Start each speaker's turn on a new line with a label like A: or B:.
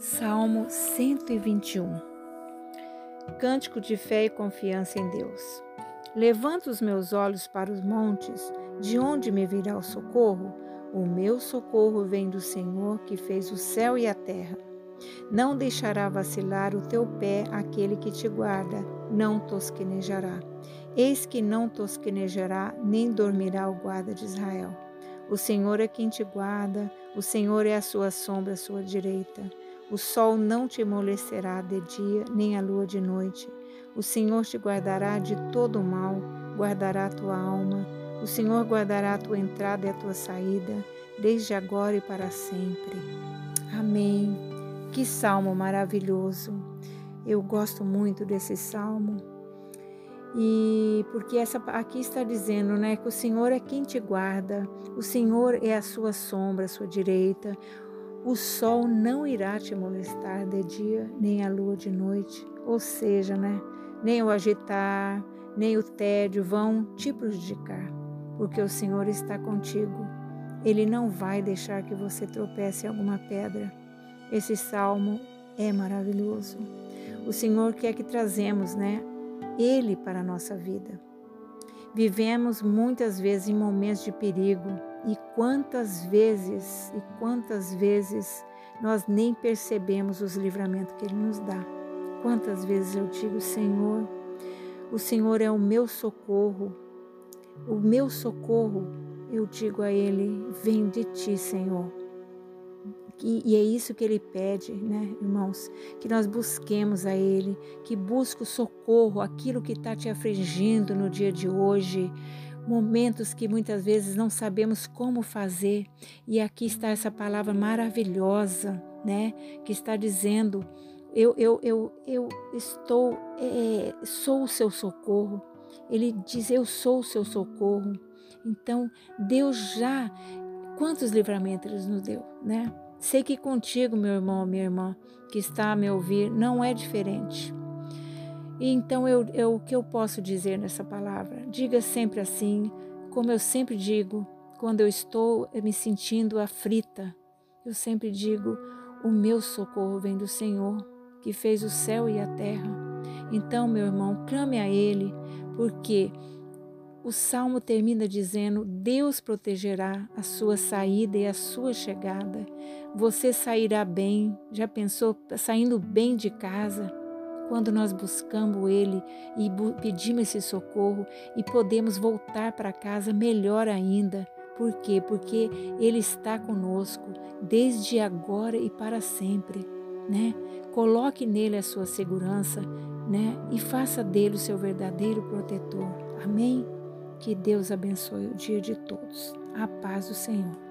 A: Salmo 121 Cântico de fé e confiança em Deus. Levanto os meus olhos para os montes, de onde me virá o socorro? O meu socorro vem do Senhor que fez o céu e a terra. Não deixará vacilar o teu pé aquele que te guarda, não tosquenejará. Eis que não tosquenejará, nem dormirá o guarda de Israel. O Senhor é quem te guarda, o Senhor é a sua sombra à sua direita. O sol não te amolecerá de dia, nem a lua de noite. O Senhor te guardará de todo o mal, guardará a tua alma. O Senhor guardará a tua entrada e a tua saída, desde agora e para sempre. Amém. Que salmo maravilhoso. Eu gosto muito desse salmo. E porque essa aqui está dizendo, né, que o Senhor é quem te guarda, o Senhor é a sua sombra, a sua direita. O sol não irá te molestar de dia, nem a lua de noite. Ou seja, né? Nem o agitar, nem o tédio vão te prejudicar, porque o Senhor está contigo. Ele não vai deixar que você tropece em alguma pedra. Esse salmo é maravilhoso. O Senhor quer que trazemos, né? Ele para a nossa vida. Vivemos muitas vezes em momentos de perigo, e quantas vezes e quantas vezes nós nem percebemos os livramentos que Ele nos dá. Quantas vezes eu digo, Senhor, o Senhor é o meu socorro, o meu socorro, eu digo a Ele, vem de Ti, Senhor. E, e, é isso que ele pede, né, irmãos? Que nós busquemos a Ele, que busque o socorro, aquilo que está te afligindo no dia de hoje, momentos que muitas vezes não sabemos como fazer. E aqui está essa palavra maravilhosa, né? Que está dizendo: eu, eu, eu, eu estou, é, sou o seu socorro. Ele diz: Eu sou o seu socorro. Então, Deus já, quantos livramentos Ele nos deu, né? Sei que contigo, meu irmão, minha irmã, que está a me ouvir, não é diferente. E então eu, eu, o que eu posso dizer nessa palavra? Diga sempre assim, como eu sempre digo, quando eu estou me sentindo aflita, eu sempre digo: o meu socorro vem do Senhor, que fez o céu e a terra. Então, meu irmão, clame a Ele, porque o salmo termina dizendo: Deus protegerá a sua saída e a sua chegada. Você sairá bem. Já pensou saindo bem de casa? Quando nós buscamos Ele e pedimos esse socorro e podemos voltar para casa melhor ainda. Por quê? Porque Ele está conosco desde agora e para sempre, né? Coloque nele a sua segurança, né? E faça dele o seu verdadeiro protetor. Amém? Que Deus abençoe o dia de todos. A paz do Senhor.